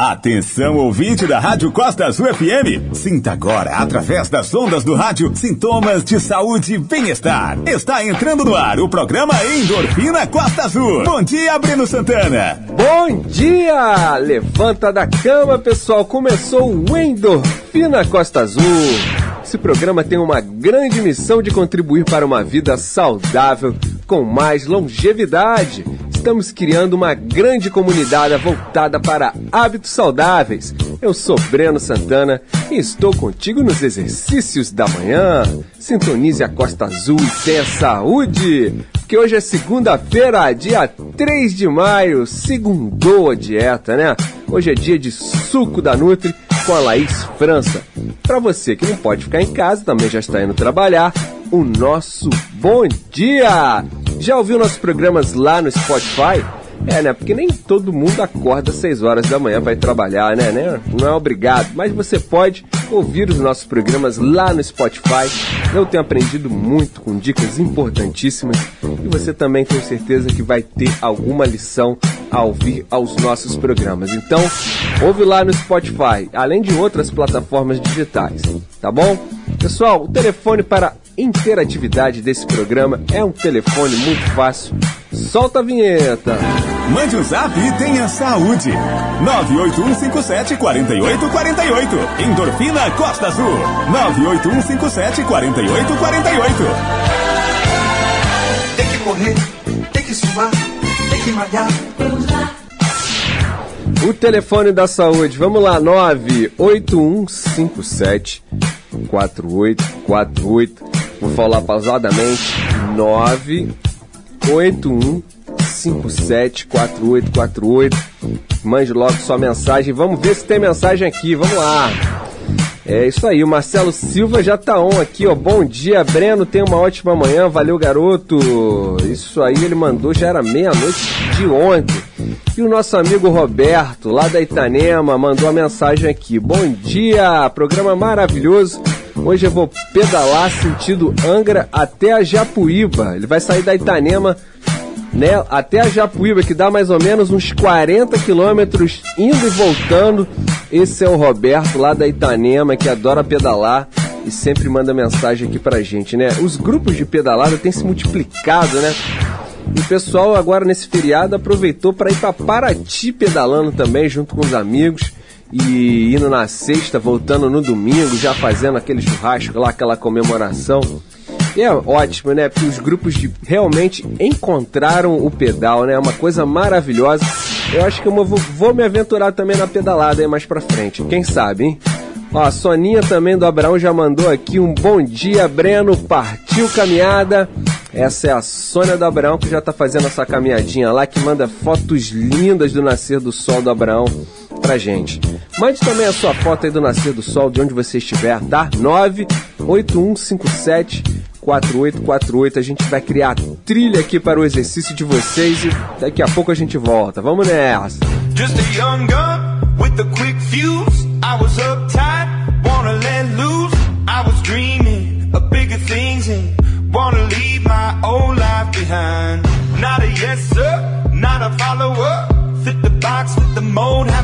Atenção, ouvinte da Rádio Costa Azul FM. Sinta agora, através das ondas do rádio, sintomas de saúde e bem-estar. Está entrando no ar o programa Endorfina Costa Azul. Bom dia, Breno Santana. Bom dia! Levanta da cama, pessoal. Começou o Endorfina Costa Azul. Esse programa tem uma grande missão de contribuir para uma vida saudável, com mais longevidade estamos criando uma grande comunidade voltada para hábitos saudáveis. Eu sou Breno Santana e estou contigo nos exercícios da manhã. Sintonize a Costa Azul e tenha saúde, porque hoje é segunda-feira, dia 3 de maio, segundou a dieta, né? Hoje é dia de suco da Nutri com a Laís França. Para você que não pode ficar em casa, também já está indo trabalhar, o nosso bom dia! Já ouviu nossos programas lá no Spotify? É, né? Porque nem todo mundo acorda às 6 horas da manhã para trabalhar, né? né? Não é obrigado, mas você pode ouvir os nossos programas lá no Spotify. Eu tenho aprendido muito com dicas importantíssimas e você também tenho certeza que vai ter alguma lição ao ouvir aos nossos programas. Então, ouve lá no Spotify, além de outras plataformas digitais, tá bom? Pessoal, o telefone para interatividade desse programa é um telefone muito fácil. Solta a vinheta. Mande um zap e tenha saúde. 98157 4848. Endorfina Costa Azul. 98157 4848. Tem que correr, tem que suar, tem que malhar. O telefone da saúde, vamos lá, 98157 4848. Vou falar pausadamente. 981 574848. Mande logo sua mensagem. Vamos ver se tem mensagem aqui. Vamos lá. É isso aí, o Marcelo Silva já tá on aqui, ó. Bom dia, Breno. Tenha uma ótima manhã. Valeu, garoto. Isso aí ele mandou, já era meia-noite de ontem. E o nosso amigo Roberto, lá da Itanema, mandou a mensagem aqui. Bom dia, programa maravilhoso. Hoje eu vou pedalar sentido Angra até a Japuíba. Ele vai sair da Itanema né, até a Japuíba, que dá mais ou menos uns 40 quilômetros indo e voltando. Esse é o Roberto lá da Itanema, que adora pedalar e sempre manda mensagem aqui pra gente, né? Os grupos de pedalada têm se multiplicado, né? O pessoal agora nesse feriado aproveitou para ir para Paraty pedalando também junto com os amigos e indo na sexta, voltando no domingo, já fazendo aquele churrasco lá, aquela comemoração. E é ótimo, né? Porque os grupos de, realmente encontraram o pedal, né? É uma coisa maravilhosa. Eu acho que eu vou, vou me aventurar também na pedalada aí mais pra frente. Quem sabe, hein? Ó, a Soninha também do Abraão já mandou aqui um bom dia, Breno. Partiu caminhada. Essa é a Sônia do Abraão que já está fazendo essa caminhadinha lá, que manda fotos lindas do nascer do sol do Abraão pra gente. Mande também a sua foto aí do nascer do sol de onde você estiver, tá? 98157 4848. A gente vai criar trilha aqui para o exercício de vocês e daqui a pouco a gente volta. Vamos nessa. Just a young gun with quick fuse. I was uptight,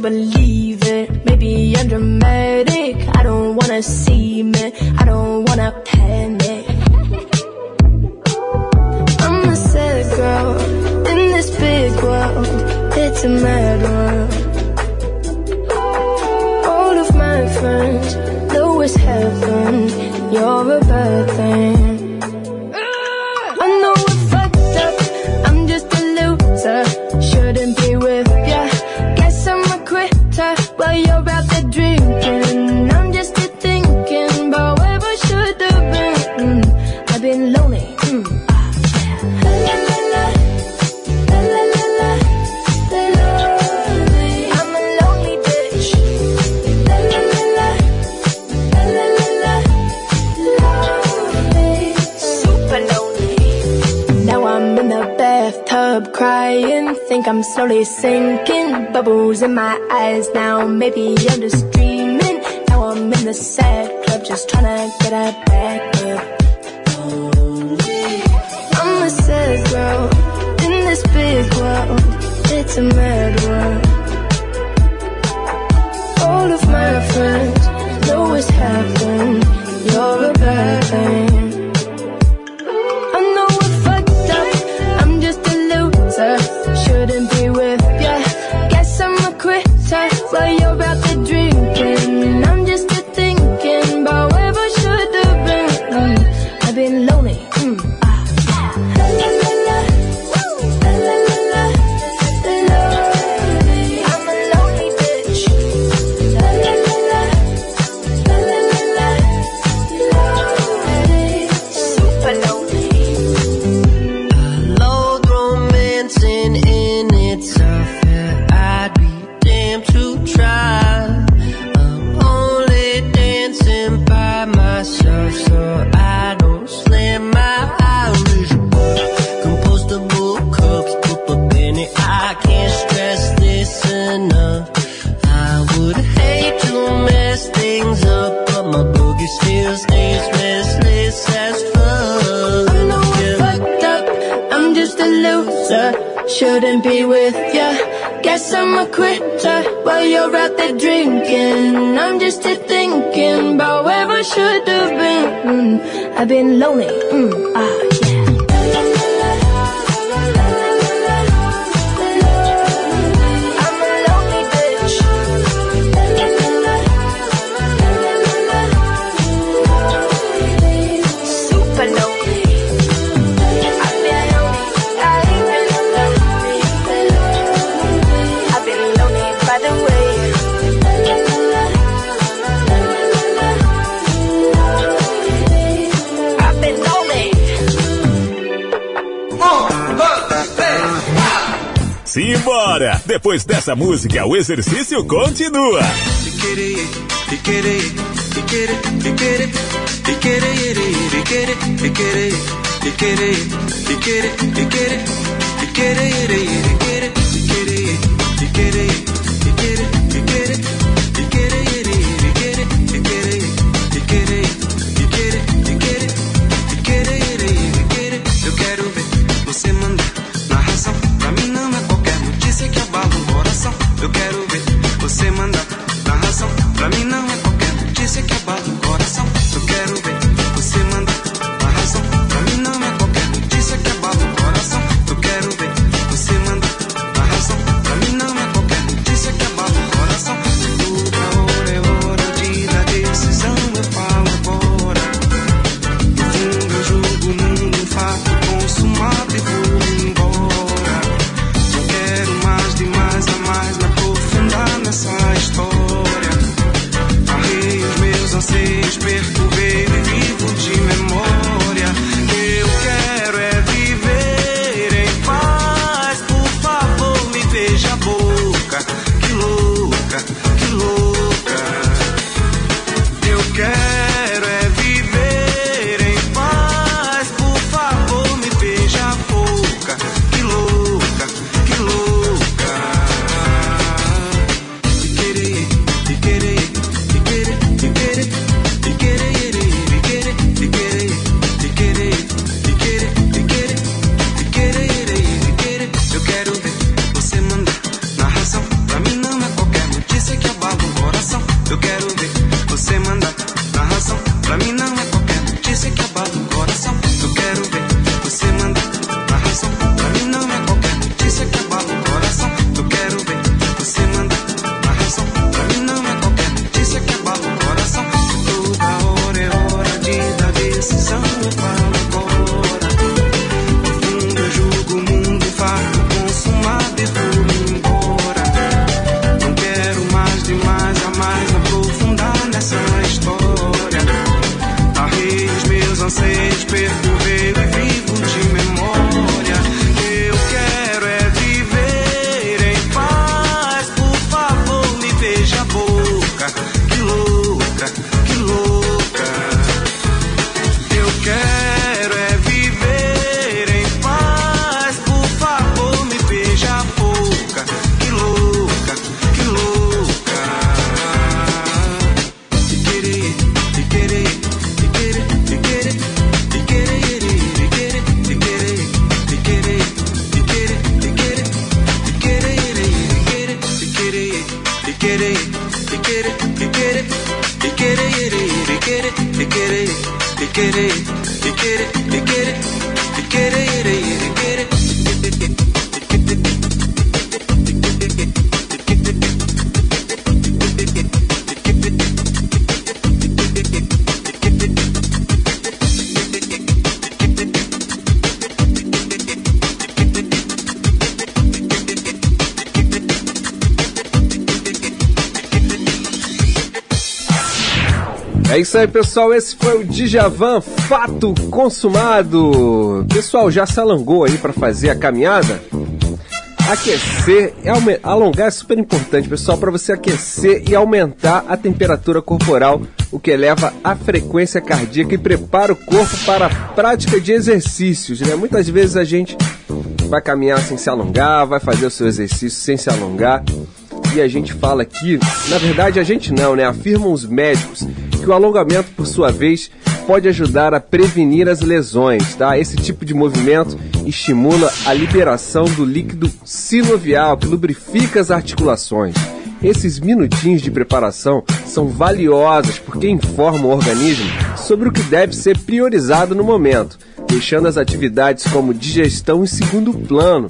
believe it. Maybe I'm dramatic. I don't wanna see me. I don't wanna panic. I'm a sad girl in this big world. It's a mad world. All of my friends know it's heaven. You're a bad I'm slowly sinking. Bubbles in my eyes now. Maybe I'm just dreaming. Now I'm in the sad club Just trying to get a back up I'm a sad girl In this big world. It's a mad world. All of my friends Know what's happened. You're a bad essa música, o exercício continua. Aí, pessoal. Esse foi o Djavan Fato Consumado. Pessoal, já se alongou aí para fazer a caminhada? Aquecer e aume- alongar é super importante, pessoal, para você aquecer e aumentar a temperatura corporal, o que eleva a frequência cardíaca e prepara o corpo para a prática de exercícios. Né? Muitas vezes a gente vai caminhar sem se alongar, vai fazer o seu exercício sem se alongar. E a gente fala aqui, na verdade a gente não, né? Afirmam os médicos que o alongamento, por sua vez, pode ajudar a prevenir as lesões, tá? Esse tipo de movimento estimula a liberação do líquido sinovial que lubrifica as articulações. Esses minutinhos de preparação são valiosos porque informam o organismo sobre o que deve ser priorizado no momento, deixando as atividades como digestão em segundo plano.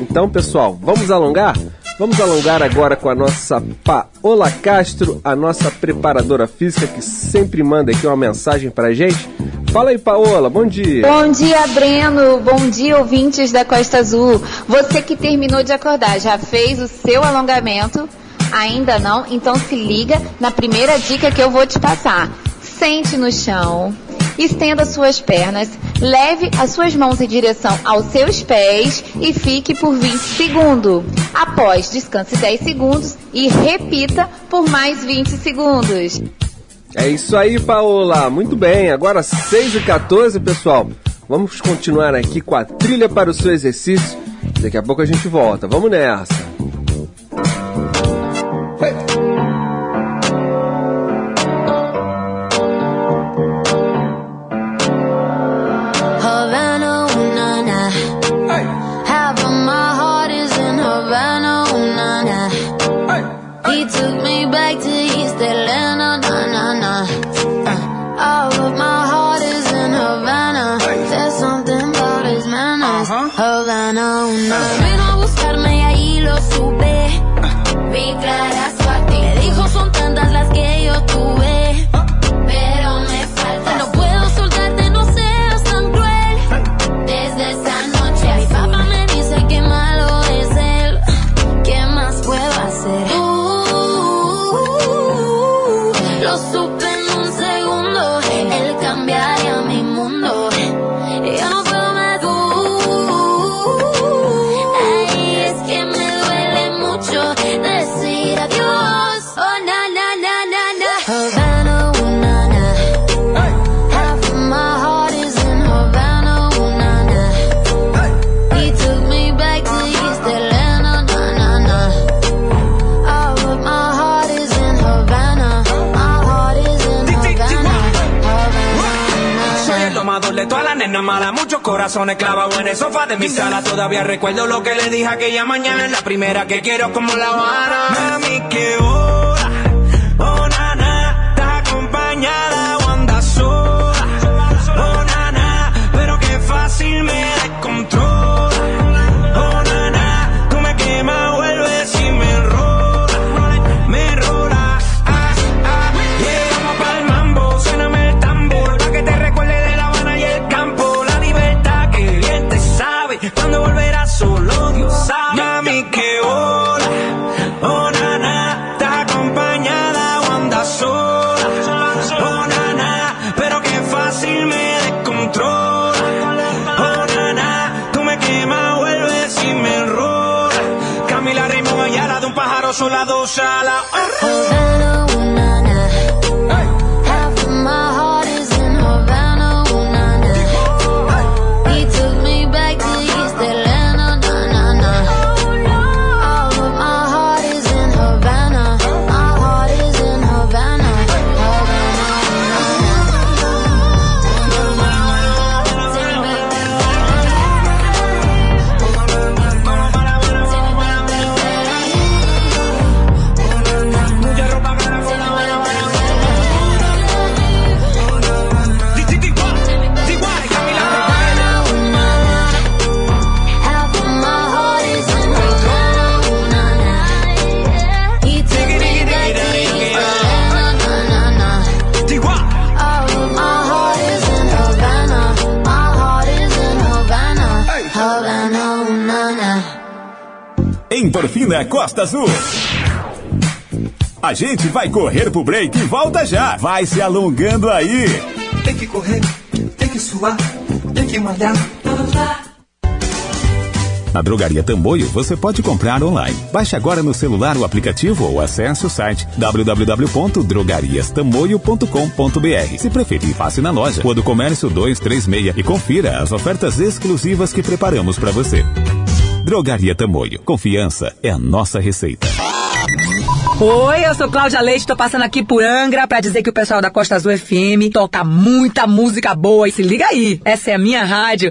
Então, pessoal, vamos alongar? Vamos alongar agora com a nossa Paola Castro, a nossa preparadora física que sempre manda aqui uma mensagem pra gente. Fala aí, Paola, bom dia. Bom dia, Breno. Bom dia, ouvintes da Costa Azul. Você que terminou de acordar, já fez o seu alongamento? Ainda não? Então se liga na primeira dica que eu vou te passar. Sente no chão, estenda suas pernas, leve as suas mãos em direção aos seus pés e fique por 20 segundos. Após, descanse 10 segundos e repita por mais 20 segundos. É isso aí, Paola. Muito bem. Agora 6 e 14, pessoal. Vamos continuar aqui com a trilha para o seu exercício. Daqui a pouco a gente volta. Vamos nessa. Corazones clavados en el sofá de mi sala. Todavía recuerdo lo que le dije aquella mañana. La primera que quiero como la Habana. Mami, que hora, shine out. Costa Azul. A gente vai correr pro break e volta já. Vai se alongando aí. Tem que correr, tem que suar, tem que malhar. Na Drogaria Tamboio você pode comprar online. Baixe agora no celular o aplicativo ou acesse o site www.drogariastamoio.com.br. Se preferir, passe na loja Rua do Comércio 236 e confira as ofertas exclusivas que preparamos para você. Drogaria Tamoio. Confiança é a nossa receita. Oi, eu sou Cláudia Leite, tô passando aqui por Angra pra dizer que o pessoal da Costa Azul FM toca muita música boa e se liga aí, essa é a minha rádio.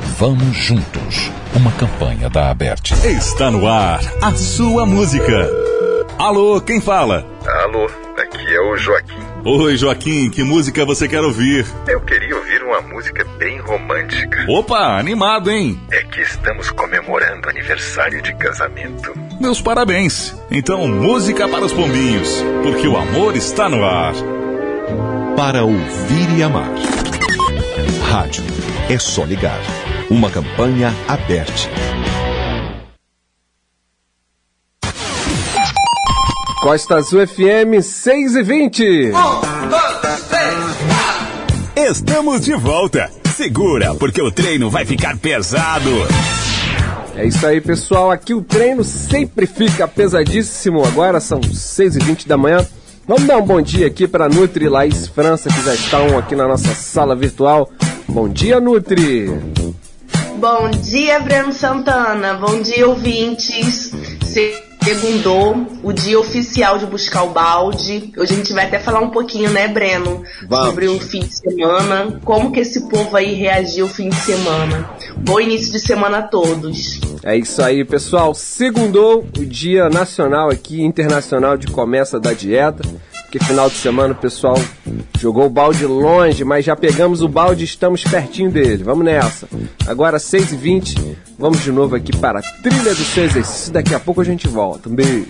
Vamos juntos. Uma campanha da Aberte. Está no ar a sua música. Alô, quem fala? Alô, aqui é o Joaquim. Oi, Joaquim, que música você quer ouvir? Eu queria ouvir uma música bem romântica. Opa, animado, hein? É que estamos comemorando aniversário de casamento. Meus parabéns. Então, música para os pombinhos, porque o amor está no ar. Para ouvir e amar. Rádio. É só ligar. Uma campanha aberta. Costa Azul FM 6 e 20. Estamos de volta. Segura, porque o treino vai ficar pesado. É isso aí, pessoal. Aqui o treino sempre fica pesadíssimo. Agora são 6 e 20 da manhã. Vamos dar um bom dia aqui para Nutri Laís França, que já estão aqui na nossa sala virtual. Bom dia, Nutri. Bom dia, Breno Santana. Bom dia, ouvintes. Segundou o dia oficial de buscar o balde. Hoje a gente vai até falar um pouquinho, né, Breno? Vamos. Sobre o fim de semana. Como que esse povo aí reagiu o fim de semana. Bom início de semana a todos. É isso aí, pessoal. Segundou o Dia Nacional aqui, Internacional de Começa da Dieta. Que final de semana o pessoal jogou o balde longe, mas já pegamos o balde e estamos pertinho dele. Vamos nessa. Agora 6h20, vamos de novo aqui para a trilha do seu exercício. Daqui a pouco a gente volta. Um beijo.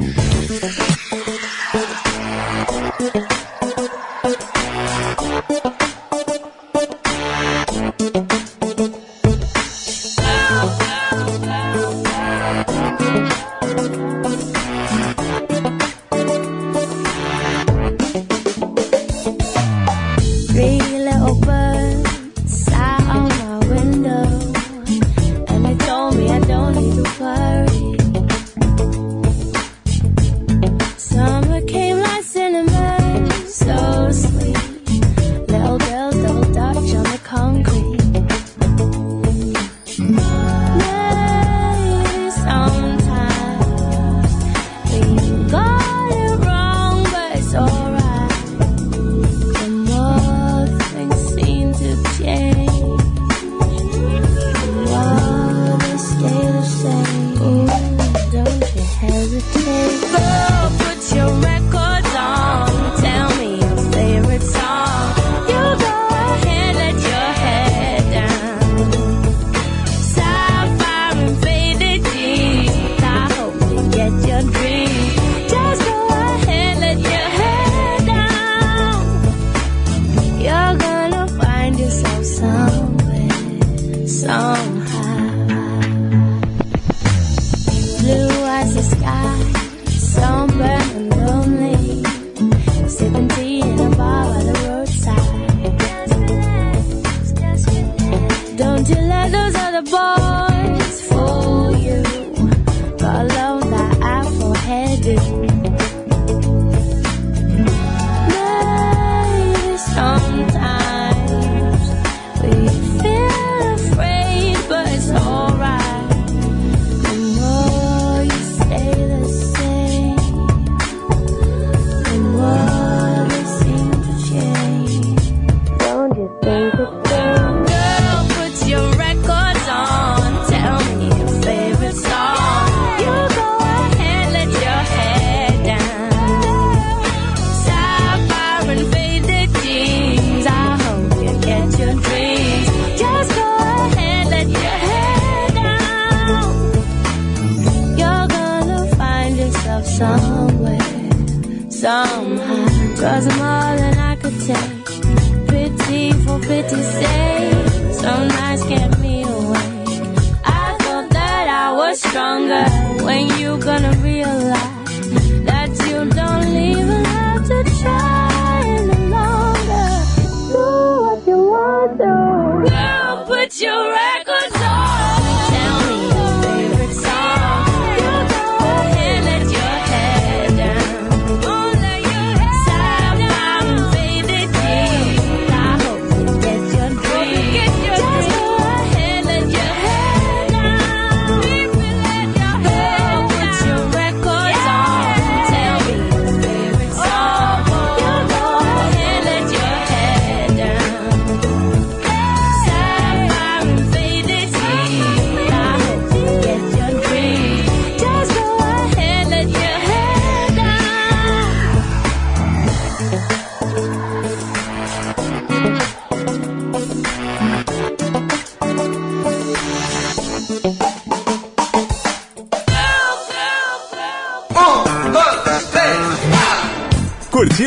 was a.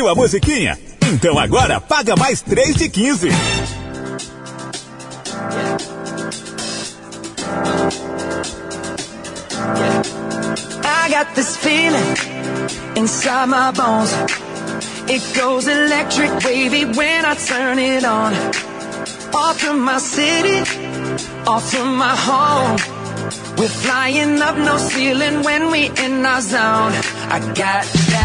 Curtiu a musiquinha? Então agora paga mais 3 de 15. I got this feeling inside my bones. It goes electric wavy when I turn it on. Off my city, off my home. We're flying up no ceiling when we in our zone. I got that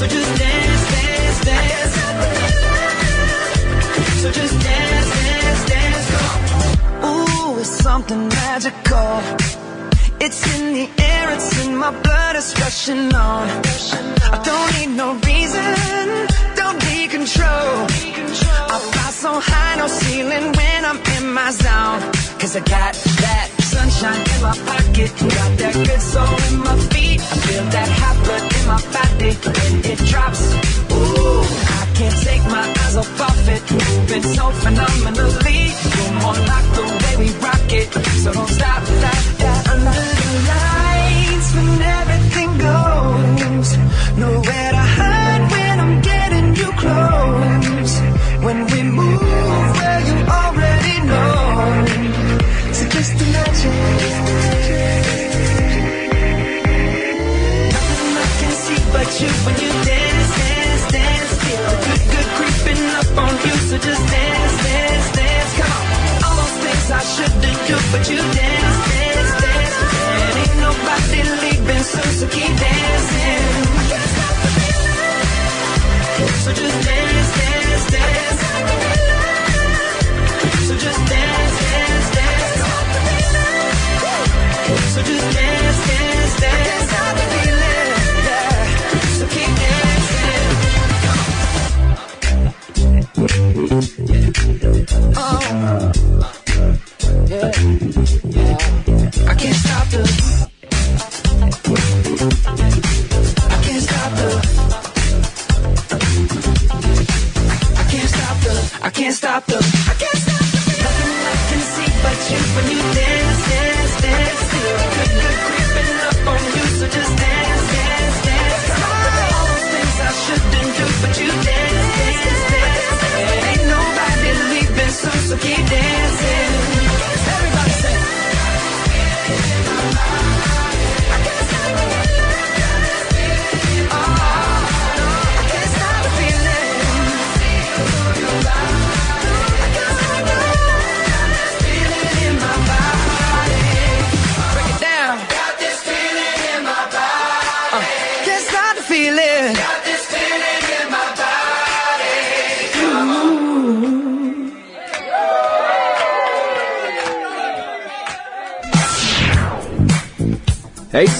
So just dance, dance, dance. So just dance, dance, dance. Ooh, it's something magical. It's in the air, it's in my blood, it's rushing on. I don't need no reason, don't need control. I fly so high, no ceiling when I'm in my zone. Cause I got that sunshine in my pocket, got that good soul in my feet. I feel that hot blood in my body when it drops. Ooh, I can't take my eyes off of it, moving so phenomenally. You're more like the way we rock it, so don't stop that, that under the lights when everything goes. Nowhere you when you dance, dance, dance. Feel the good, good creeping up on you, so just dance, dance, dance. Come on, all those things I shouldn't do, but you dance, dance, dance. And ain't nobody leaving soon, so keep dancing. So just dance.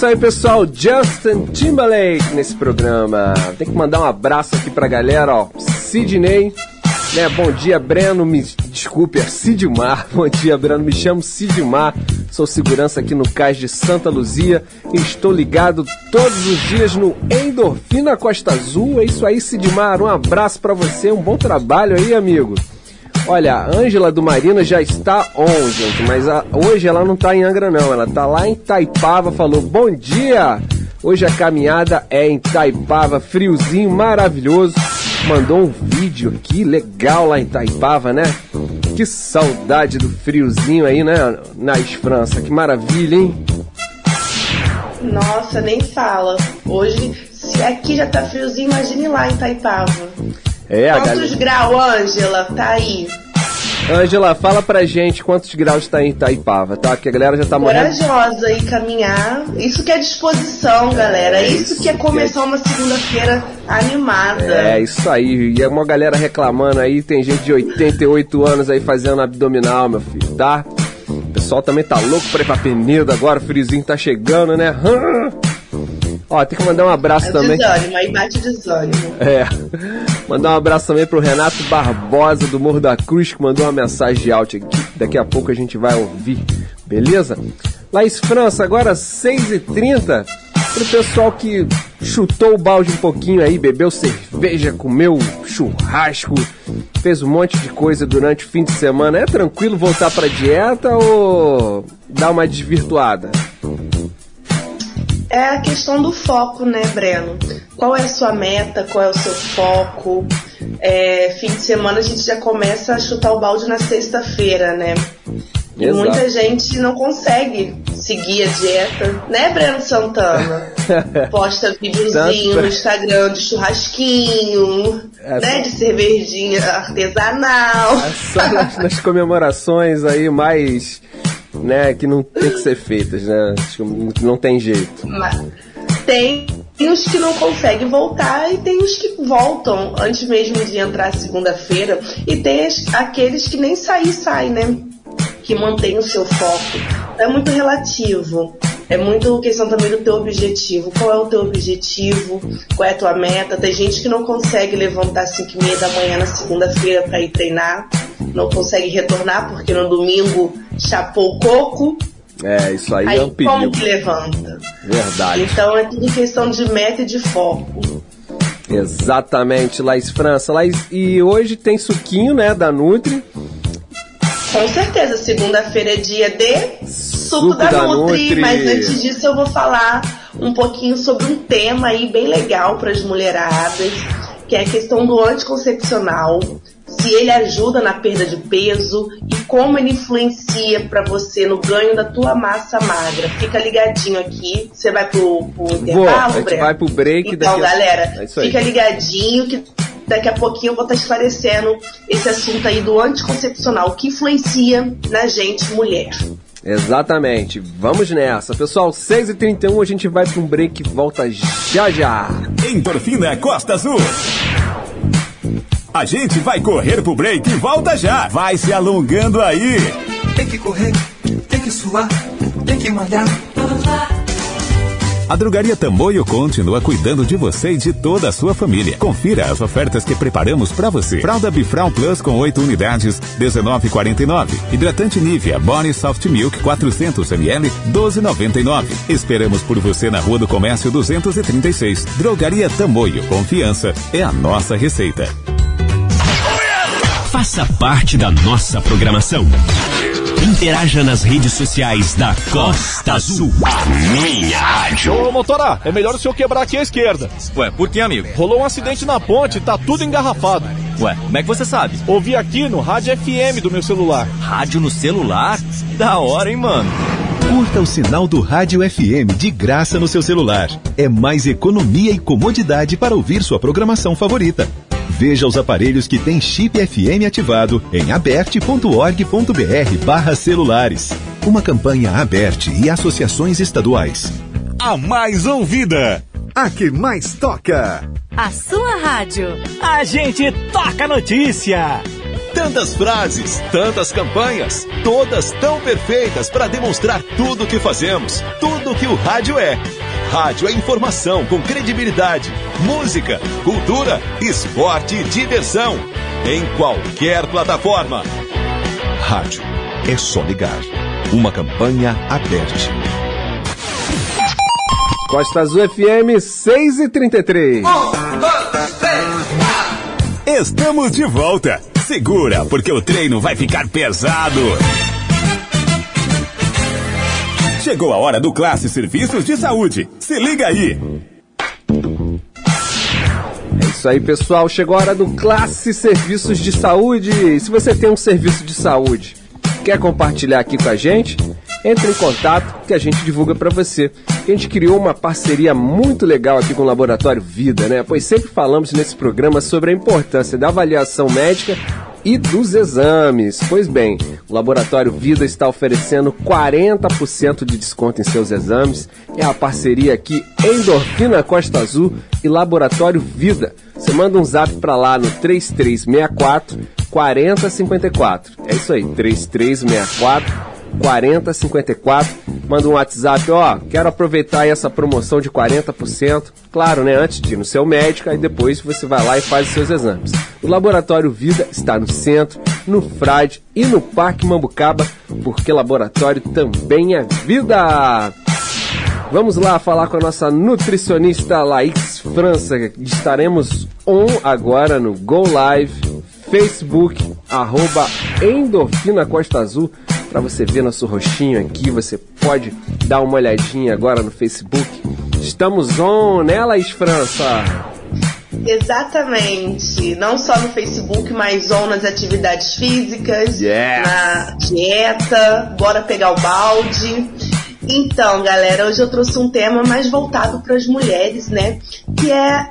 Isso aí, pessoal. Justin Timberlake nesse programa. Tem que mandar um abraço aqui pra galera, ó. Sidney. Né, bom dia, Breno. Me desculpe, é Sidmar. Bom dia, Breno. Me chamo Sidmar. Sou segurança aqui no Cais de Santa Luzia. Estou ligado todos os dias no Endorfina Costa Azul. É isso aí, Sidmar. Um abraço pra você. Um bom trabalho aí, amigo. Olha, a Ângela do Marina já está on, gente, mas a- hoje ela não está em Angra não, ela está lá em Taipava, falou bom dia! Hoje a caminhada é em Taipava, friozinho maravilhoso. Mandou um vídeo aqui legal lá em Taipava, né? Que saudade do friozinho aí, né? Nas França, que maravilha, hein? Nossa, nem fala. Hoje, se aqui já tá friozinho, imagine lá em Taipava. É, Quantos graus, Ângela? Tá aí. Ângela, fala pra gente quantos graus está em Taipava, tá? Que a galera já tá morrendo. Corajosa e caminhar. Isso que é disposição, galera. Isso que é começar uma segunda-feira animada. É, isso aí. E é uma galera reclamando aí, tem gente de 88 anos aí fazendo abdominal, meu filho, tá? O pessoal também tá louco pra ir pra Penedo agora, o friozinho tá chegando, né? Hã? Ó, tem que mandar um abraço É também. desânimo, aí bate desânimo. É. Mandar um abraço também pro Renato Barbosa do Morro da Cruz, que mandou uma mensagem de áudio aqui. Daqui a pouco a gente vai ouvir, beleza? Laís França, agora 6h30. Pro pessoal que chutou o balde um pouquinho aí, bebeu cerveja, comeu churrasco, fez um monte de coisa durante o fim de semana. É tranquilo voltar pra dieta ou dar uma desvirtuada? É a questão do foco, né, Breno? Qual é a sua meta? Qual é o seu foco? É, fim de semana a gente já começa a chutar o balde na sexta-feira, né? Exato. muita gente não consegue seguir a dieta, né, Breno Santana? Posta videozinho no Instagram de churrasquinho, É, né, de cervejinha artesanal. Só nas, nas comemorações aí mais, né, que não tem que ser feitas, né? Não- tem jeito. Mas tem os que não conseguem voltar e tem os que voltam antes mesmo de entrar segunda-feira. E tem aqueles que nem sair sai, né? Que mantém o seu foco. É muito relativo. É muito questão também do teu objetivo. Qual é o teu objetivo? Qual é a tua meta? Tem gente que não consegue levantar às 5 e meia da manhã na segunda-feira para ir treinar. Não consegue retornar porque no domingo chapou o coco. É, isso aí, Aí é um como perigo. que levanta? Verdade. Então é tudo questão de meta e de foco. Exatamente, Laís França. Laís, e hoje tem suquinho, né, da Nutri. Com certeza, segunda-feira é dia de suco, Suco da, da Nutri, Nutri. mas antes disso eu vou falar um pouquinho sobre um tema aí bem legal para as mulheradas, que é a questão do anticoncepcional, se ele ajuda na perda de peso e como ele influencia para você no ganho da tua massa magra. Fica ligadinho aqui, você vai pro, pro Vou, a intervalo, gente Breno? vai pro break. Então, daqui a- galera, É fica ligadinho que daqui a pouquinho eu vou estar esclarecendo esse assunto aí do anticoncepcional que influencia na gente mulher. Exatamente. Vamos nessa. Pessoal, 6h31 a gente vai pra um break e volta já já. Endorfina Costa Azul. A gente vai correr pro break e volta já. Vai se alongando aí. Tem que correr, tem que suar, tem que malhar. A Drogaria Tamoio continua cuidando de você e de toda a sua família. Confira as ofertas que preparamos para você. Fralda Bifral Plus com 8 unidades, 19,49. Hidratante Nivea Body Soft Milk 400 ml, 12,99. Esperamos por você na Rua do Comércio 236. Drogaria Tamoio. Confiança é a nossa receita. Faça parte da nossa programação. Interaja nas redes sociais da Costa Azul. A minha rádio. Ô, motora, é melhor o senhor quebrar aqui à esquerda. Ué, por que, amigo? Rolou um acidente na ponte, tá tudo engarrafado. Ué, como é que você sabe? Ouvi aqui no rádio FM do meu celular. Rádio no celular? Da hora, hein, mano? Curta o sinal do Rádio FM de graça no seu celular. É mais economia e comodidade para ouvir sua programação favorita. Veja os aparelhos que têm chip FM ativado em aberte.org.br barra celulares. Uma campanha aberte e associações estaduais. A mais ouvida. A que mais toca. A sua rádio. A gente toca notícia. Tantas frases, tantas campanhas, todas tão perfeitas para demonstrar tudo o que fazemos, tudo que o rádio é. Rádio é informação com credibilidade, música, cultura, esporte e diversão. Em qualquer plataforma. Rádio é só ligar. Uma campanha aberta. Costa Azul FM 6 e 33. Estamos de volta. Segura, porque o treino vai ficar pesado. Chegou a hora do Classe Serviços de Saúde. Se liga aí. É isso aí, pessoal. Chegou a hora do Classe Serviços de Saúde. Se você tem um serviço de saúde, quer compartilhar aqui com a gente? Entre em contato que a gente divulga para você. A gente criou uma parceria muito legal aqui com o Laboratório Vida, né? Pois sempre falamos nesse programa sobre a importância da avaliação médica e dos exames. Pois bem, o Laboratório Vida está oferecendo 40% de desconto em seus exames. É a parceria aqui Endorfina Costa Azul e Laboratório Vida. Você manda um zap para lá no 3364 4054. É isso aí, 3364 4054. Manda um WhatsApp, ó, quero aproveitar essa promoção de 40%. Claro, né, antes de ir no seu médico, aí depois você vai lá e faz os seus exames. O Laboratório Vida está no centro, no Frade e no Parque Mambucaba, porque laboratório também é vida. Vamos lá falar com a nossa nutricionista Laís França. Estaremos on agora no Go Live, Facebook, arroba Endorfina Costa Azul para você ver nosso rostinho aqui. Você pode dar uma olhadinha agora no Facebook. Estamos on, né, Laís França? Exatamente. Não só no Facebook, mas on nas atividades físicas, Yes. na dieta, bora pegar o balde. Então, galera, hoje eu trouxe um tema mais voltado para as mulheres, né? Que é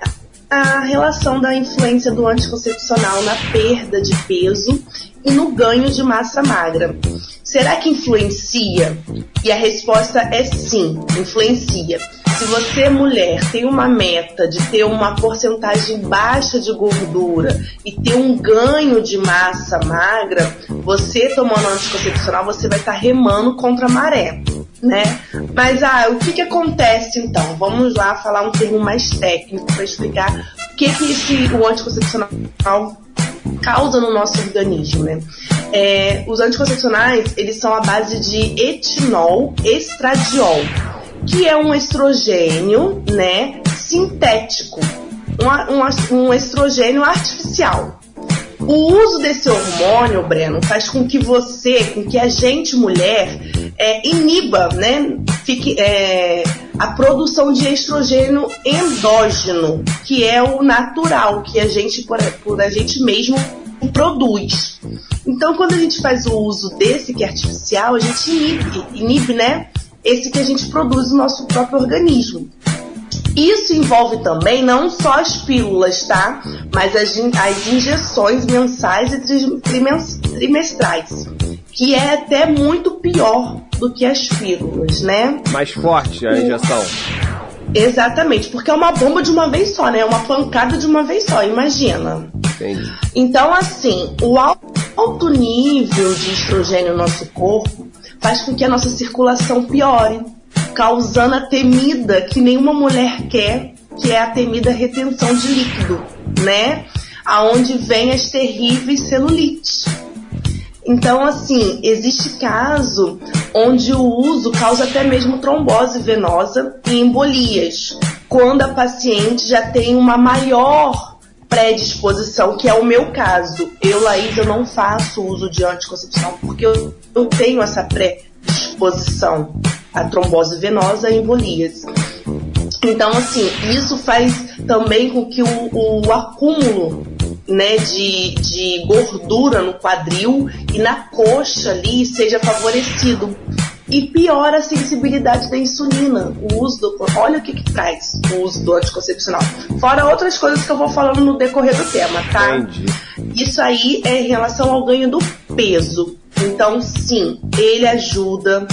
a relação da influência do anticoncepcional na perda de peso e no ganho de massa magra. Será que influencia? E a resposta é sim, influencia. Se você, mulher, tem uma meta de ter uma porcentagem baixa de gordura e ter um ganho de massa magra, você tomando anticoncepcional, você vai estar remando contra a maré, né? Mas ah, o que, que acontece então? Vamos lá falar um termo mais técnico para explicar o que, que esse, o anticoncepcional causa no nosso organismo, né? É, os anticoncepcionais, eles são a base de etinol estradiol, que é um estrogênio, né, sintético, um, um, um estrogênio artificial. O uso desse hormônio, Breno, faz com que você, com que a gente, mulher, é, iniba, né, fique, é, a produção de estrogênio endógeno, que é o natural, que a gente, por, por a gente mesmo produz. Então, quando a gente faz o uso desse que é artificial, a gente inibe, inibe né, esse que a gente produz no nosso próprio organismo. Isso envolve também não só as pílulas, tá? Mas as, as injeções mensais e trimestrais, que é até muito pior do que as pílulas, né? Mais forte a injeção. Exatamente, porque é uma bomba de uma vez só, né? É uma pancada de uma vez só, imagina. Entendi. Então, assim, o al- alto nível de estrogênio no nosso corpo faz com que a nossa circulação piore, causando a temida que nenhuma mulher quer, que é a temida retenção de líquido, né? Aonde vem as terríveis celulites. Então, assim, existe caso onde o uso causa até mesmo trombose venosa e embolias, quando a paciente já tem uma maior predisposição, que é o meu caso. Eu, Laís, eu não faço uso de anticoncepcional porque eu, eu tenho essa predisposição à trombose venosa e embolias. Então, assim, isso faz também com que o, o acúmulo né, de, de gordura no quadril e na coxa ali seja favorecido. E piora a sensibilidade da insulina, o uso do. Olha o que, que traz o uso do anticoncepcional. Fora outras coisas que eu vou falando no decorrer do tema, tá? Entendi. Isso aí é em relação ao ganho do peso. Então, sim, ele ajuda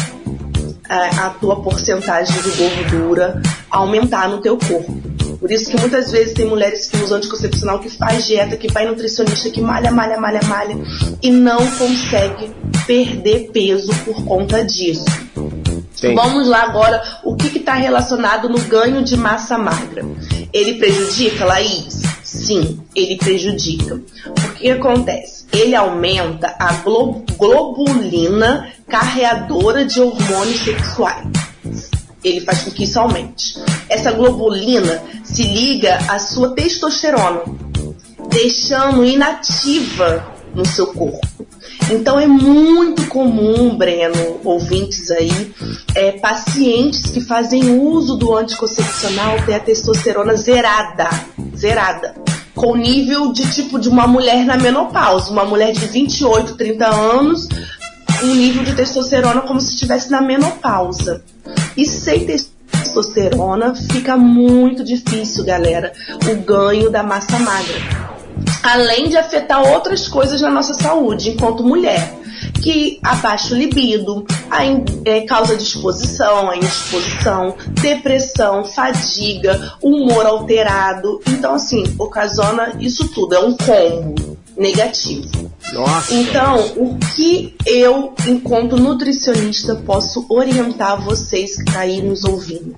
a, a tua porcentagem de gordura a aumentar no teu corpo. Por isso que muitas vezes tem mulheres que usam anticoncepcional, que faz dieta, que vai nutricionista, que malha, malha, malha, malha e não consegue perder peso por conta disso. Sim. Vamos lá agora, o que está relacionado no ganho de massa magra? Ele prejudica, Laís? Sim, ele prejudica. O que acontece? Ele aumenta a glo- globulina carreadora de hormônios sexuais. Ele faz com que isso aumente. Essa globulina se liga à sua testosterona, deixando inativa no seu corpo. Então é muito comum, Breno, ouvintes aí, é, pacientes que fazem uso do anticoncepcional ter a testosterona zerada, zerada, com nível de tipo de uma mulher na menopausa, uma mulher de 28, 30 anos, um nível de testosterona como se estivesse na menopausa. E sem testosterona fica muito difícil, galera, o ganho da massa magra além de afetar outras coisas na nossa saúde enquanto mulher, que abaixa o libido, a in- é, causa disposição, a indisposição, depressão, fadiga, humor alterado. Então, assim, ocasiona isso tudo, é um combo negativo. Nossa. Então, o que eu, enquanto nutricionista, posso orientar vocês que estão aí nos ouvindo?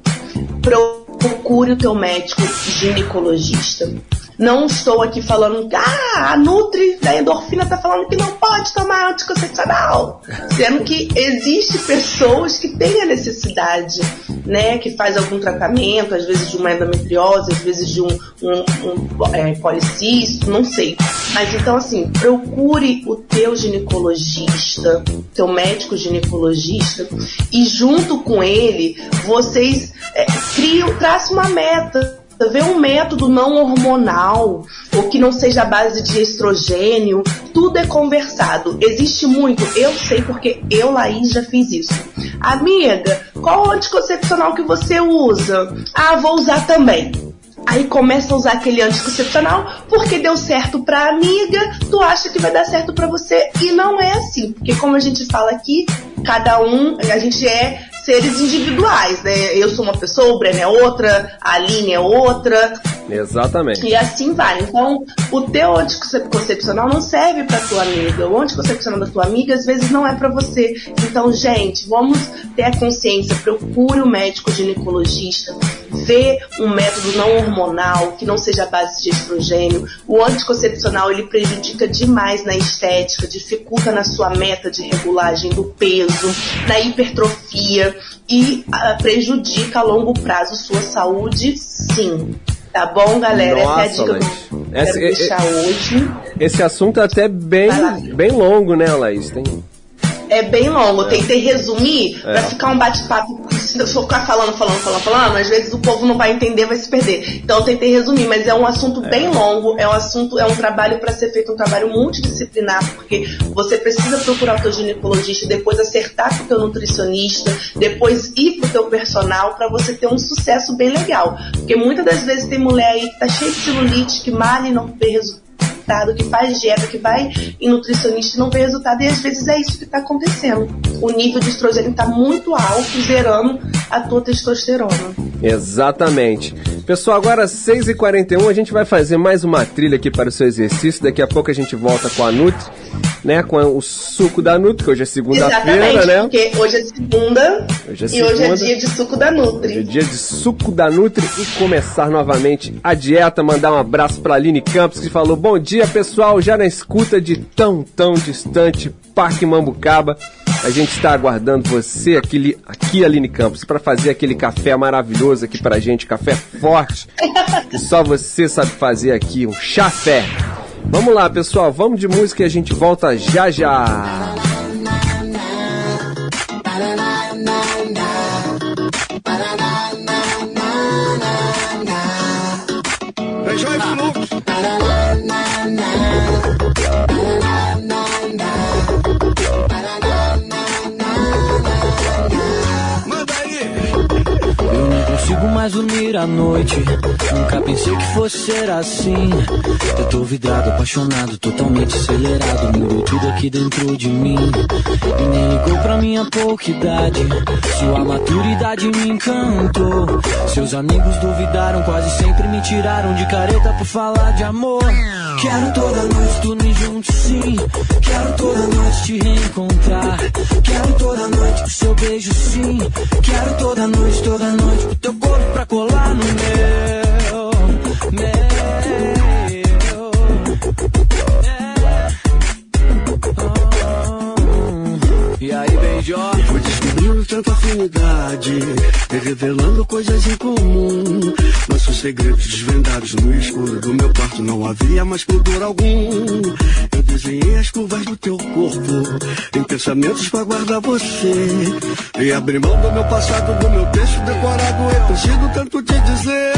Procure o teu médico ginecologista. Não estou aqui falando que ah, a Nutri da endorfina está falando que não pode tomar anticoncepcional. Sendo que existe pessoas que têm a necessidade, né? Que faz algum tratamento, às vezes de uma endometriose, às vezes de um, um, um é, policisto, não sei. Mas então assim, procure o teu ginecologista, teu médico ginecologista, e junto com ele, vocês é, criam, traçam uma meta Vê um método não hormonal, ou que não seja a base de estrogênio, tudo é conversado. Existe muito, eu sei porque eu, Laís, já fiz isso. Amiga, qual o anticoncepcional que você usa? Ah, vou usar também. Aí começa a usar aquele anticoncepcional porque deu certo pra amiga, tu acha que vai dar certo pra você e não é assim, porque como a gente fala aqui, cada um, a gente é seres individuais, né? Eu sou uma pessoa, o Breno é outra, a Aline é outra, Exatamente. e assim vai. Então, o teu anticoncepcional não serve para tua amiga. O anticoncepcional da tua amiga às vezes não é para você. Então, gente, vamos ter a consciência. Procure o médico ginecologista. Vê um método não hormonal que não seja a base de estrogênio. O anticoncepcional ele prejudica demais na estética, dificulta na sua meta de regulagem do peso, na hipertrofia e ah, prejudica a longo prazo sua saúde, sim. Tá bom, galera? Nossa, Essa é a dica Laís. que eu Essa- quero é- deixar hoje. Esse assunto é até bem, bem longo, né, Laís? Tem... É bem longo. Eu tentei resumir É. pra ficar um bate-papo. Se eu ficar falando, falando, falando, falando, às vezes o povo não vai entender, vai se perder. Então eu tentei resumir, mas é um assunto bem longo, é um assunto, é um trabalho para ser feito, um trabalho multidisciplinar, porque você precisa procurar o teu ginecologista, depois acertar com o teu nutricionista, depois ir pro teu personal para você ter um sucesso bem legal. Porque muitas das vezes tem mulher aí que tá cheia de celulite, que malha e não vê resultado resultado, que faz dieta, que vai em nutricionista e não vê resultado, e às vezes é isso que está acontecendo. O nível de estrogênio está muito alto, zerando a tua testosterona. Exatamente. Pessoal, agora às 6h41 a gente vai fazer mais uma trilha aqui para o seu exercício. Daqui a pouco a gente volta com a Nutri, né? Com o suco da Nutri, que hoje é segunda-feira, né? porque hoje é segunda Hoje é e hoje é segunda. dia de suco da Nutri. Hoje é dia de suco da Nutri e começar novamente a dieta. Mandar um abraço para Aline Campos que falou: Bom dia, pessoal, já na escuta de tão, tão distante Parque Mambucaba. A gente está aguardando você aqui, aqui Aline Campos, para fazer aquele café maravilhoso aqui pra gente, café forte, que só você sabe fazer aqui, um chafé. Vamos lá, pessoal, vamos de música e a gente volta já já. Beijão aí. Eu não consigo mais dormir à noite. Nunca pensei que fosse ser assim. Eu tô vidrado, apaixonado, totalmente acelerado. Mudou tudo aqui dentro de mim. E nem ligou pra minha pouca idade. Sua maturidade me encantou. Seus amigos duvidaram, quase sempre me tiraram de careta por falar de amor. Quero toda noite dormir junto, sim. Quero toda noite te reencontrar. Quero toda noite o seu beijo, sim. Quero toda noite, toda noite o teu corpo pra colar no meu. Meu. E aí, beijó? Fui descobrindo tanta afinidade revelando coisas em comum. Nossos segredos desvendados no escuro do meu quarto não havia mais pudor algum. Desenhei as curvas do teu corpo em pensamentos pra guardar você. E abri mão do meu passado, do meu texto decorado. Eu consigo tanto te dizer.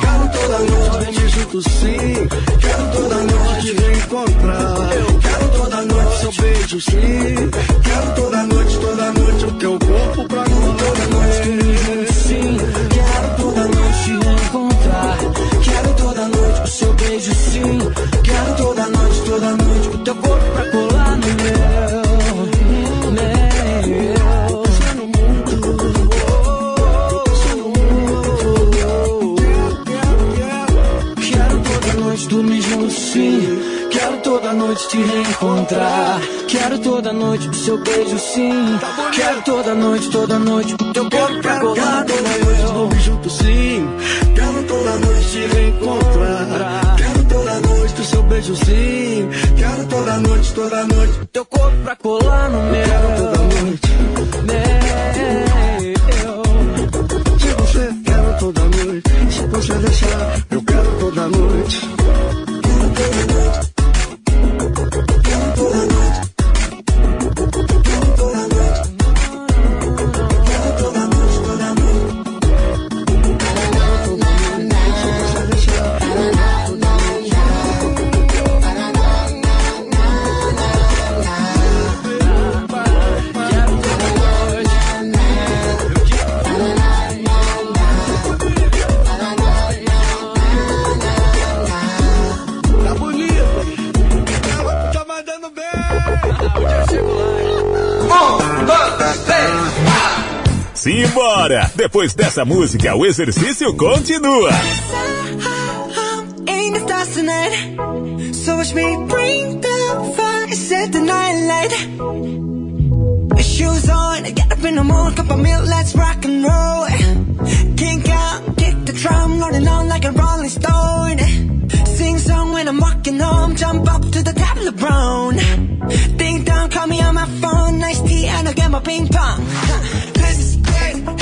Quero toda noite dormir junto sim. Quero toda noite te reencontrar. Eu quero toda noite seu beijo sim. Quero toda noite, toda noite o teu corpo pra mim. Toda noite sim. Quero toda noite te reencontrar. Quero toda noite. Quero toda noite, toda noite o teu corpo pra colar no meu. Meu. Quero toda noite dormir junto, sim. Quero toda noite te reencontrar. Quero toda noite o seu beijo, sim. Quero toda noite, toda noite o teu corpo pra colar no meu. Dormir junto sim. Quero toda noite te reencontrar. O seu beijo sim. Quero toda noite, toda noite teu corpo pra colar no meu. Quero toda noite. Se Simbora! Depois dessa música, o exercício continua. Shoes on, get up in the morning, cup of milk, let's rock and roll. Kink out, kick the drum, rolling on like a rolling stone. Sing song when I'm walking home, jump up to the brown. Ding dong, call me on my phone, nice tea, and I'll get my ping pong. This right.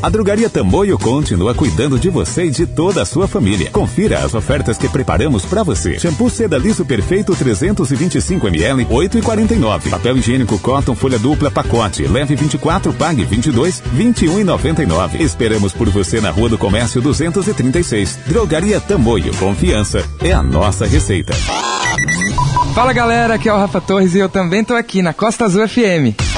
A Drogaria Tamoio continua cuidando de você e de toda a sua família. Confira as ofertas que preparamos para você. Shampoo Seda Liso Perfeito 325ml, 8,49. Papel higiênico Cotton Folha Dupla Pacote, leve 24, pague 22, 21,99. Esperamos por você na Rua do Comércio 236. Drogaria Tamoio, confiança é a nossa receita. Fala galera, aqui é o Rafa Torres e eu também tô aqui na Costa Azul FM.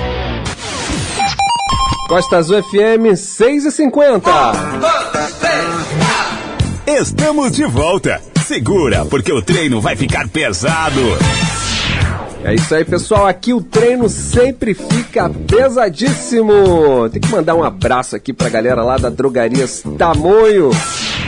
Costa Azul FM 6 e 50. Estamos de volta. Segura, porque o treino vai ficar pesado. É isso aí, pessoal. Aqui o treino sempre fica pesadíssimo. Tem que mandar um abraço aqui pra galera lá da Drogarias Tamoio,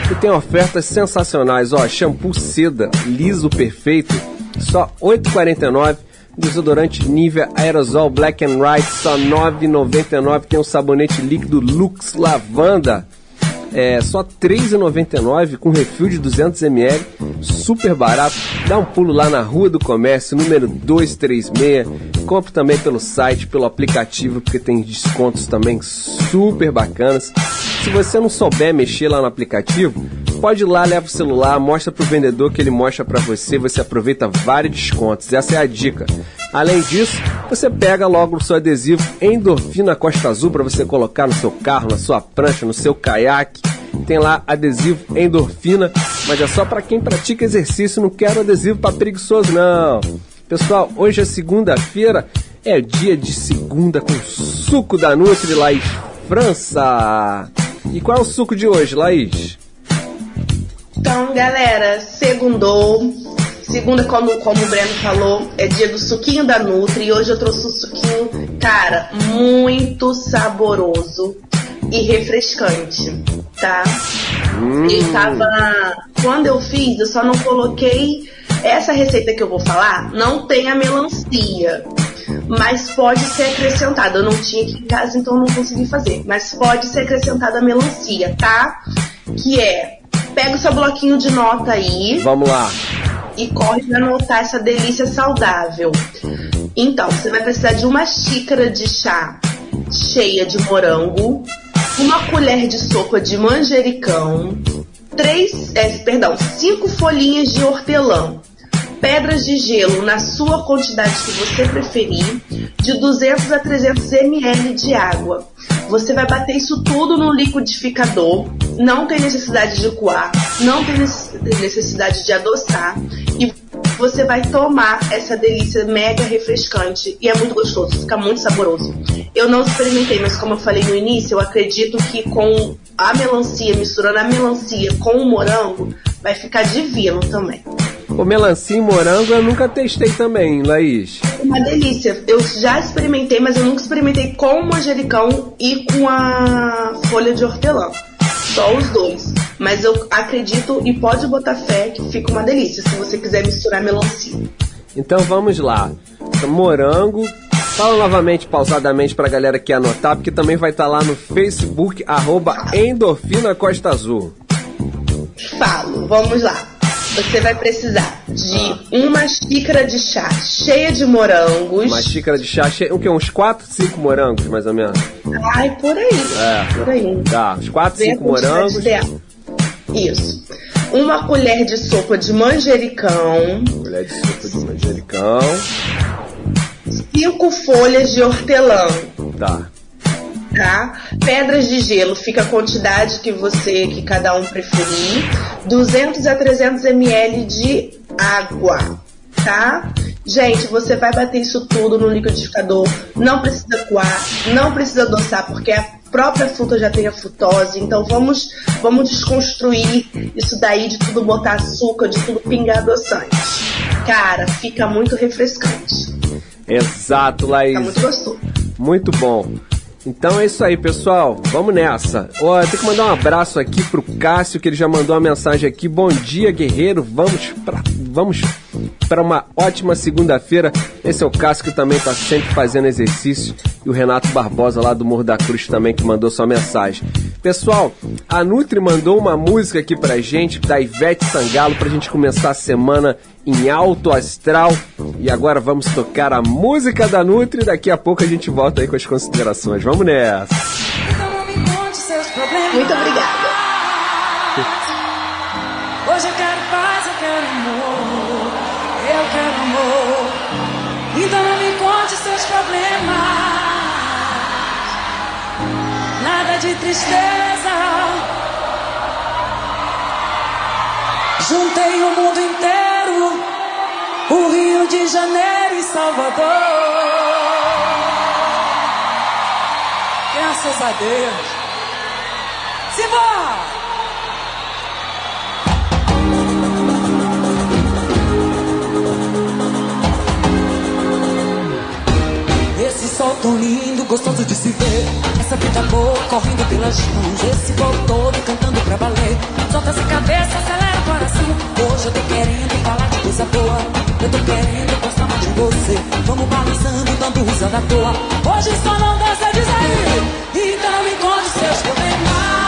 que tem ofertas sensacionais. Ó, shampoo seda, liso perfeito, só R$ 8,49. Desodorante Nivea Aerosol Black and White, só R$ 9,99. Tem um sabonete líquido Lux Lavanda, é só R$ 3,99 com refil de 200ml, super barato. Dá um pulo lá na Rua do Comércio, número 236. Compre também pelo site, pelo aplicativo, porque tem descontos também super bacanas. Se você não souber mexer lá no aplicativo, pode ir lá, leva o celular, mostra pro vendedor que ele mostra para você, você aproveita vários descontos. Essa é a dica. Além disso, você pega logo o seu adesivo Endorfina Costa Azul para você colocar no seu carro, na sua prancha, no seu caiaque. Tem lá adesivo Endorfina, mas é só para quem pratica exercício, não quero adesivo para preguiçoso não. Pessoal, hoje é segunda-feira, é dia de segunda com suco da Nutri, Laís França. E qual é o suco de hoje, Laís? Então, galera, segundou. Segunda, como, como o Breno falou, é dia do suquinho da Nutri. E hoje eu trouxe um suquinho, cara, muito saboroso e refrescante, tá? Hum. Ele tava. Quando eu fiz, eu só não coloquei. Essa receita que eu vou falar não tem a melancia. Mas pode ser acrescentada. Eu não tinha aqui em casa, então eu não consegui fazer. Mas pode ser acrescentada a melancia, tá? Que é. Pega o seu bloquinho de nota aí. Vamos lá. E corre pra anotar essa delícia saudável. Então, você vai precisar de uma xícara de chá cheia de morango, uma colher de sopa de manjericão, três, é, perdão, cinco folhinhas de hortelã, pedras de gelo na sua quantidade que você preferir, de 200 a 300 ml de água. Você vai bater isso tudo no liquidificador, não tem necessidade de coar, não tem necessidade de adoçar e você vai tomar essa delícia mega refrescante e é muito gostoso, fica muito saboroso. Eu não experimentei, mas como eu falei no início, eu acredito que com a melancia, misturando a melancia com o morango, vai ficar divino também. O melancia e morango eu nunca testei também, Laís. Uma delícia. Eu já experimentei, mas eu nunca experimentei com o manjericão e com a folha de hortelã. Só os dois. Mas eu acredito e pode botar fé que fica uma delícia se você quiser misturar melancia. Então vamos lá. Morango. Fala novamente, pausadamente, pra galera que anotar, porque também vai estar lá no Facebook, arroba Endorfina Costa Azul. Falo, vamos lá. Você vai precisar de uma xícara de chá cheia de morangos. Uma xícara de chá cheia. O que? Uns 4, 5 morangos, mais ou menos? Ai, por aí. É. Por aí. Tá, uns 4, Vê a 5 quantidade morangos. ideal. Isso. Uma colher de sopa de manjericão. Colher de sopa de manjericão. Cinco folhas de hortelã. Tá. Tá? Pedras de gelo, fica a quantidade que você, que cada um preferir. 200 a 300 ml de água, tá? Gente, você vai bater isso tudo no liquidificador. Não precisa coar, não precisa adoçar, porque a própria fruta já tem a frutose. Então vamos, vamos desconstruir isso daí de tudo botar açúcar, de tudo pingar adoçante. Cara, fica muito refrescante. Exato, Laís. Tá muito gostoso. Muito bom. Então é isso aí, pessoal. Vamos nessa. Ó, tem que mandar um abraço aqui pro Cássio, que ele já mandou uma mensagem aqui. Bom dia, guerreiro. Vamos pra, vamos para uma ótima segunda-feira. Esse é o Cássio que também tá sempre fazendo exercício. E o Renato Barbosa lá do Morro da Cruz também que mandou sua mensagem. Pessoal, a Nutri mandou uma música aqui pra gente, da Ivete Sangalo, pra gente começar a semana em alto astral. E agora vamos tocar a música da Nutri. Daqui a pouco a gente volta aí com as considerações. Vamos nessa. Muito obrigada. Hoje eu quero paz, eu quero amor. Então não me conte seus problemas. Nada de tristeza. Juntei o mundo inteiro. O Rio de Janeiro e Salvador. Graças a Deus. Simbora! Sol tão lindo, gostoso de se ver. Essa vida boa correndo pelas mãos. Esse povo todo cantando pra valer. Solta essa cabeça, acelera o coração. Hoje eu tô querendo falar de coisa boa. Eu tô querendo gostar mais de você. Vamos balançando, dando risada à toa. Hoje só não dança, diz aí. Então me conte seus problemas.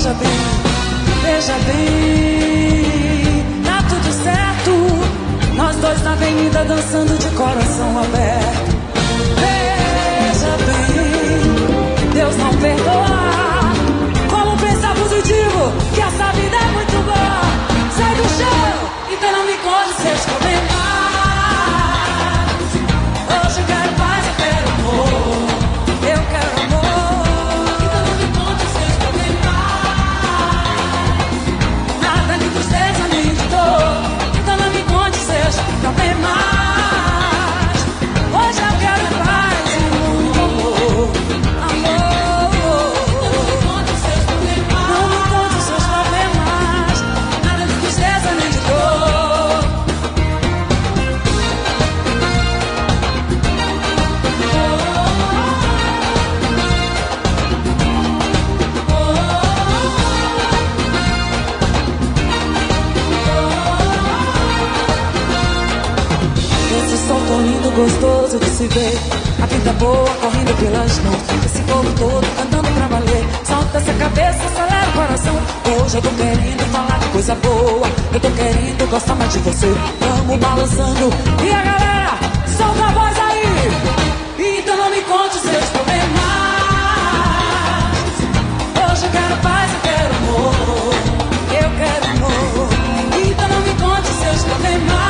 Veja bem, veja bem. Tá tudo certo. Nós dois na avenida dançando de coração aberto. Veja bem, Deus não perdoa. Como pensar positivo, que essa vida é muito boa. Sai do chão, então não me conte seus problemas. se vê a vida boa correndo pelas mãos. Esse povo todo cantando pra valer. Solta essa cabeça, acelera o coração. Hoje eu tô querendo falar de coisa boa. Eu tô querendo gostar mais de você. Vamos balançando. E a galera, solta a voz aí. Então não me conte seus problemas. Hoje eu quero paz, eu quero amor. Eu quero amor. Então não me conte seus problemas.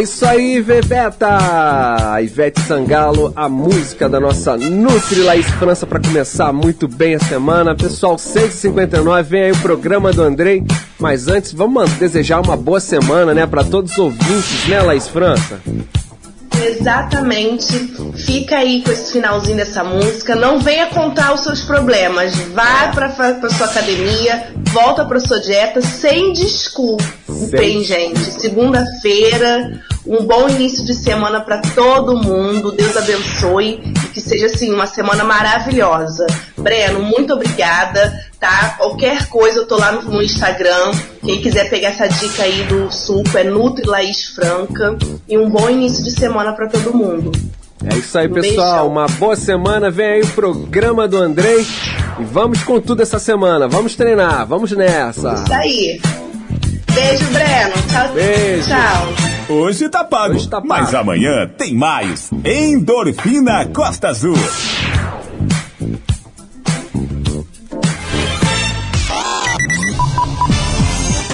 É isso aí, Veveta! Ivete Sangalo, a música da nossa Nutri Laís França para começar muito bem a semana. Pessoal, 6h59, vem aí o programa do Andrei. Mas antes, vamos desejar uma boa semana, né, para todos os ouvintes, né, Laís França? Exatamente. Fica aí com esse finalzinho dessa música. Não venha contar os seus problemas. Vá pra, pra sua academia, volta pra sua dieta sem desculpa, Sem- gente. Segunda-feira, um bom início de semana pra todo mundo. Deus abençoe e que seja assim uma semana maravilhosa. Breno, muito obrigada. Tá? Qualquer coisa eu tô lá no, no Instagram. Quem quiser pegar essa dica aí do suco é Nutri Laís Franca. E um bom início de semana pra todo mundo. É isso aí, Um pessoal. beijão. Uma boa semana. Vem aí o programa do Andrei. E vamos com tudo essa semana. Vamos treinar. Vamos nessa. Isso aí. Beijo, Breno. Tchau. Beijo. Tchau. Hoje tá pago, mas amanhã tem mais. Endorfina Costa Azul.